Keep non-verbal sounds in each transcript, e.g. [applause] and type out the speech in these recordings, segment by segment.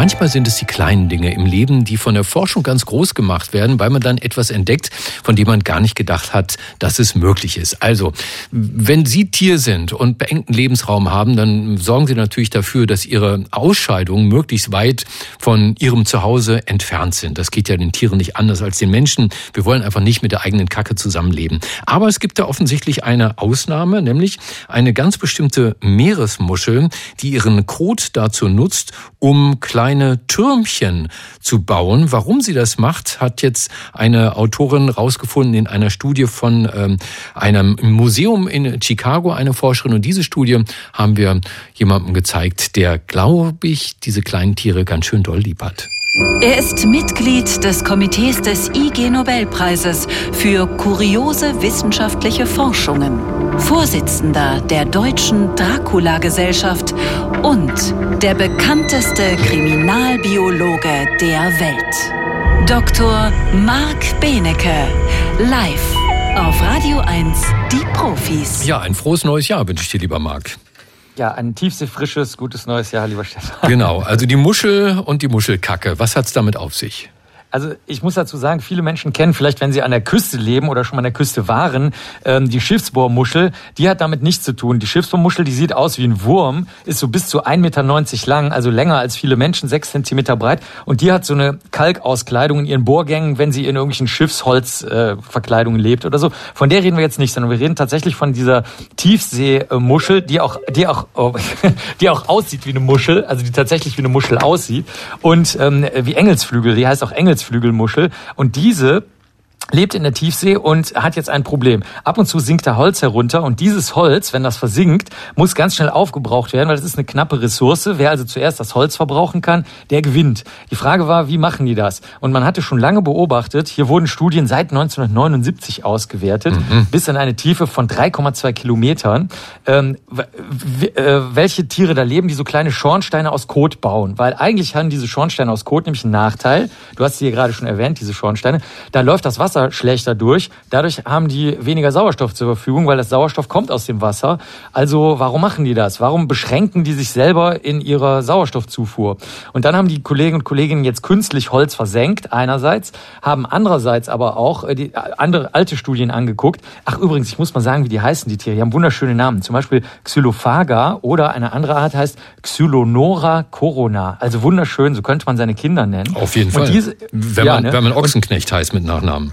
Manchmal sind es die kleinen Dinge im Leben, die von der Forschung ganz groß gemacht werden, weil man dann etwas entdeckt, von dem man gar nicht gedacht hat, dass es möglich ist. Also, wenn Sie Tier sind und beengten Lebensraum haben, dann sorgen Sie natürlich dafür, dass Ihre Ausscheidungen möglichst weit von Ihrem Zuhause entfernt sind. Das geht ja den Tieren nicht anders als den Menschen. Wir wollen einfach nicht mit der eigenen Kacke zusammenleben. Aber es gibt da offensichtlich eine Ausnahme, nämlich eine ganz bestimmte Meeresmuschel, die ihren Kot dazu nutzt, um kleine Türmchen zu bauen. Warum sie das macht, hat jetzt eine Autorin rausgefunden in einer Studie von ähm, einem Museum in Chicago, eine Forscherin. Und diese Studie haben wir jemandem gezeigt, der, glaube ich, diese kleinen Tiere ganz schön doll lieb hat. Er ist Mitglied des Komitees des IG Nobelpreises für kuriose wissenschaftliche Forschungen, Vorsitzender der Deutschen Dracula-Gesellschaft und der bekannteste Kriminalbiologe der Welt. Dr. Marc Benecke, live auf Radio 1, die Profis. Ja, ein frohes neues Jahr wünsche ich dir, lieber Marc. Ja, ein tiefseefrisches, gutes neues Jahr, lieber Stefan. Genau, also die Muschel und die Muschelkacke. Was hat's damit auf sich? Also ich muss dazu sagen, viele Menschen kennen vielleicht, wenn sie an der Küste leben oder schon mal an der Küste waren, ähm, die Schiffsbohrmuschel. Die hat damit nichts zu tun. Die Schiffsbohrmuschel, die sieht aus wie ein Wurm, ist so bis zu 1,90 Meter lang, also länger als viele Menschen, 6 Zentimeter breit. Und die hat so eine Kalkauskleidung in ihren Bohrgängen, wenn sie in irgendwelchen Schiffsholzverkleidungen äh, lebt oder so. Von der reden wir jetzt nicht, sondern wir reden tatsächlich von dieser Tiefseemuschel, die auch, die auch, oh, [laughs] die auch aussieht wie eine Muschel, also die tatsächlich wie eine Muschel aussieht. Und ähm, wie Engelsflügel, die heißt auch Engelsflügel. Engelsflügelmuschel. Und diese lebt in der Tiefsee und hat jetzt ein Problem. Ab und zu sinkt da Holz herunter und dieses Holz, wenn das versinkt, muss ganz schnell aufgebraucht werden, weil das ist eine knappe Ressource. Wer also zuerst das Holz verbrauchen kann, der gewinnt. Die Frage war, wie machen die das? Und man hatte schon lange beobachtet, hier wurden Studien seit 1979 ausgewertet, mhm. bis in eine Tiefe von 3,2 Kilometern, ähm, äh, welche Tiere da leben, die so kleine Schornsteine aus Kot bauen. Weil eigentlich haben diese Schornsteine aus Kot nämlich einen Nachteil. Du hast sie hier gerade schon erwähnt, diese Schornsteine. Da läuft das Wasser Wasser schlechter durch. Dadurch haben die weniger Sauerstoff zur Verfügung, weil das Sauerstoff kommt aus dem Wasser. Also warum machen die das? Warum beschränken die sich selber in ihrer Sauerstoffzufuhr? Und dann haben die Kollegen und Kolleginnen jetzt künstlich Holz versenkt einerseits, haben andererseits aber auch äh, die äh, andere alte Studien angeguckt. Ach übrigens, ich muss mal sagen, wie die heißen die Tiere. Die haben wunderschöne Namen. Zum Beispiel Xylophaga oder eine andere Art heißt Xylonora corona. Also wunderschön, so könnte man seine Kinder nennen. Auf jeden Fall. Diese, wenn, ja, man, ne? wenn man Ochsenknecht heißt mit Nachnamen.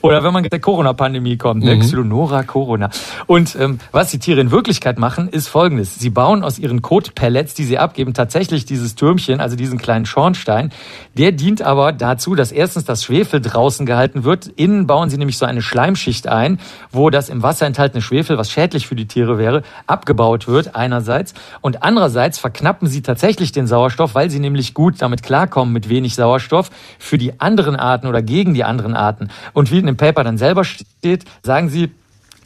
Oder wenn man mit der Corona-Pandemie kommt, ne? Mhm. Xylonora Corona. Und ähm, was die Tiere in Wirklichkeit machen, ist folgendes. Sie bauen aus ihren Kotpellets, die sie abgeben, tatsächlich dieses Türmchen, also diesen kleinen Schornstein. Der dient aber dazu, dass erstens das Schwefel draußen gehalten wird. Innen bauen sie nämlich so eine Schleimschicht ein, wo das im Wasser enthaltene Schwefel, was schädlich für die Tiere wäre, abgebaut wird einerseits. Und andererseits verknappen sie tatsächlich den Sauerstoff, weil sie nämlich gut damit klarkommen mit wenig Sauerstoff für die anderen Arten oder gegen die anderen Arten. Und wie in dem Paper dann selber steht, sagen sie,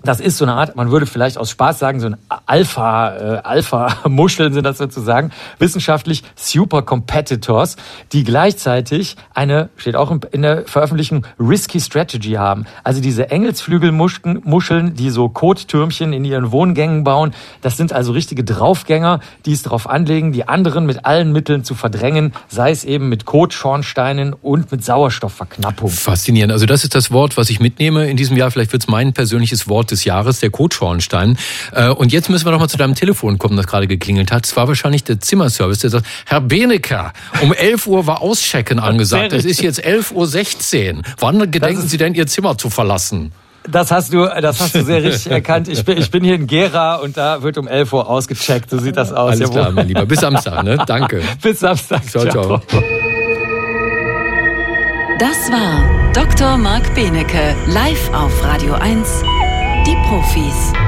das ist so eine Art, man würde vielleicht aus Spaß sagen, so ein Alpha, äh, Alpha-Muscheln sind das sozusagen, wissenschaftlich Super Competitors, die gleichzeitig eine, steht auch in der Veröffentlichung, Risky Strategy haben. Also diese Engelsflügelmuscheln, die so Kottürmchen in ihren Wohngängen bauen, das sind also richtige Draufgänger, die es darauf anlegen, die anderen mit allen Mitteln zu verdrängen, sei es eben mit Kotschornsteinen und mit Sauerstoffverknappung. Faszinierend. Also das ist das Wort, was ich mitnehme in diesem Jahr. Vielleicht wird es mein persönliches Wort des Jahres, der Kotschornstein. Äh, und jetzt müssen wir noch mal zu deinem Telefon kommen, das gerade geklingelt hat. Es war wahrscheinlich der Zimmerservice, der sagt, Herr Benecker, um [laughs] 11 Uhr war Auschecken angesagt. Es ist jetzt 11.16 Uhr. Wann gedenken Sie denn, Ihr Zimmer zu verlassen? Das hast du, das hast du sehr [laughs] richtig erkannt. Ich bin, ich bin hier in Gera und da wird um 11 Uhr ausgecheckt. So sieht das aus. Alles klar, mein Lieber. Bis Samstag, ne? Danke. [laughs] Bis Samstag. Ciao, ciao. Das war Dr. Marc Benecke live auf Radio 1 die Profis.